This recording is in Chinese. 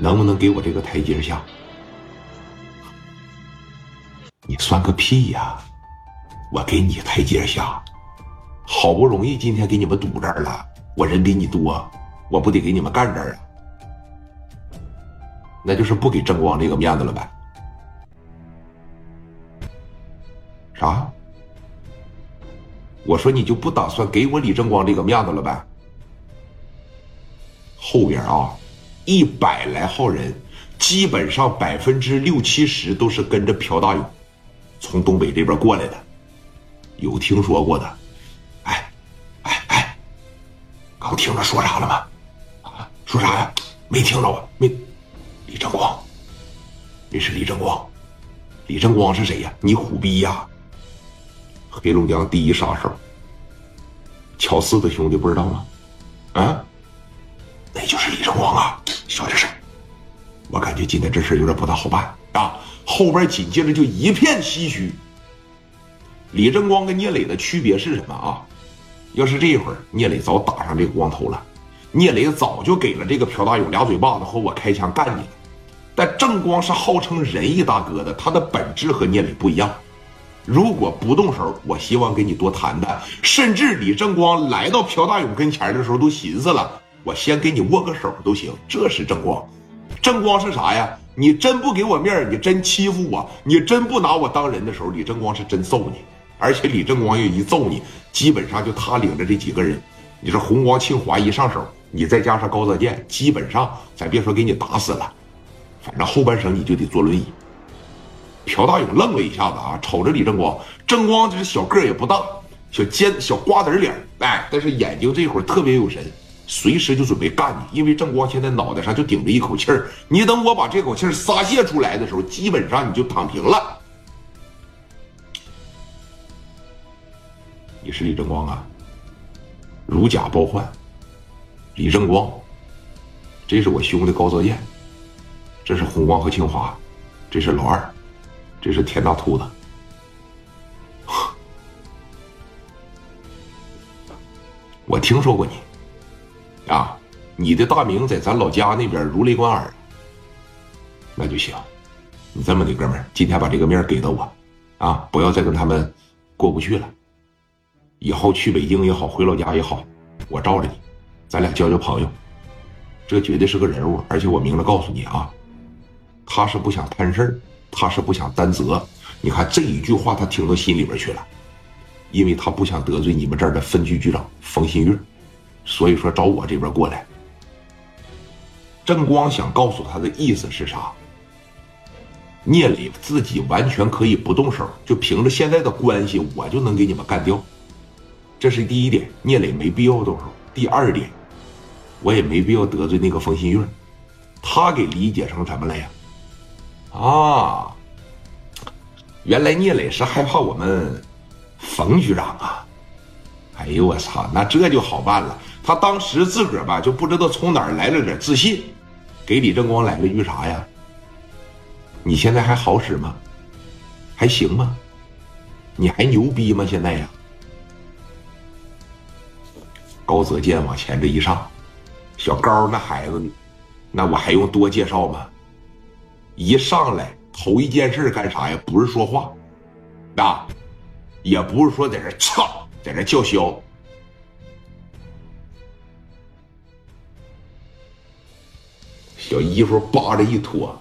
能不能给我这个台阶下？你算个屁呀！我给你台阶下，好不容易今天给你们堵这儿了，我人比你多，我不得给你们干这儿啊？那就是不给正光这个面子了呗？啥？我说你就不打算给我李正光这个面子了呗？后边啊，一百来号人，基本上百分之六七十都是跟着朴大勇从东北这边过来的。有听说过的？哎，哎哎，刚听着说啥了吗？说啥呀？没听着啊？没。李正光，这是李正光。李正光是谁呀？你虎逼呀！黑龙江第一杀手，乔四的兄弟不知道吗？啊，那就是李正光啊！小点声，我感觉今天这事有点不大好办啊！后边紧接着就一片唏嘘。李正光跟聂磊的区别是什么啊？要是这一会儿聂磊早打上这个光头了，聂磊早就给了这个朴大勇俩嘴巴子和我开枪干你了。但正光是号称仁义大哥的，他的本质和聂磊不一样。如果不动手，我希望跟你多谈谈。甚至李正光来到朴大勇跟前的时候，都寻思了，我先给你握个手都行。这是正光，正光是啥呀？你真不给我面儿你真欺负我，你真不拿我当人的时候，李正光是真揍你。而且李正光又一揍你，基本上就他领着这几个人，你说红光、庆华一上手，你再加上高泽健，基本上咱别说给你打死了。反正后半生你就得坐轮椅。朴大勇愣了一下子啊，瞅着李正光，正光这小个儿也不大，小尖小瓜子脸，哎，但是眼睛这会儿特别有神，随时就准备干你。因为正光现在脑袋上就顶着一口气儿，你等我把这口气儿撒泄出来的时候，基本上你就躺平了。你是李正光啊？如假包换，李正光，这是我兄弟高泽燕。这是红光和清华，这是老二，这是田大秃子。我听说过你，你的大名在咱老家那边如雷贯耳。那就行，你这么的哥们儿，今天把这个面给到我，啊，不要再跟他们过不去了。以后去北京也好，回老家也好，我罩着你，咱俩交交朋友。这绝对是个人物，而且我明了告诉你啊。他是不想摊事儿，他是不想担责。你看这一句话，他听到心里边去了，因为他不想得罪你们这儿的分局局长冯新月，所以说找我这边过来。正光想告诉他的意思是啥？聂磊自己完全可以不动手，就凭着现在的关系，我就能给你们干掉。这是第一点，聂磊没必要动手。第二点，我也没必要得罪那个冯新月，他给理解成什么了呀？啊，原来聂磊是害怕我们冯局长啊！哎呦我操，那这就好办了。他当时自个儿吧就不知道从哪儿来了点自信，给李正光来了句啥呀？你现在还好使吗？还行吗？你还牛逼吗？现在呀？高泽健往前这一上，小高那孩子，那我还用多介绍吗？一上来头一件事干啥呀？不是说话，啊，也不是说在这操，在这叫嚣。小衣服扒着一脱，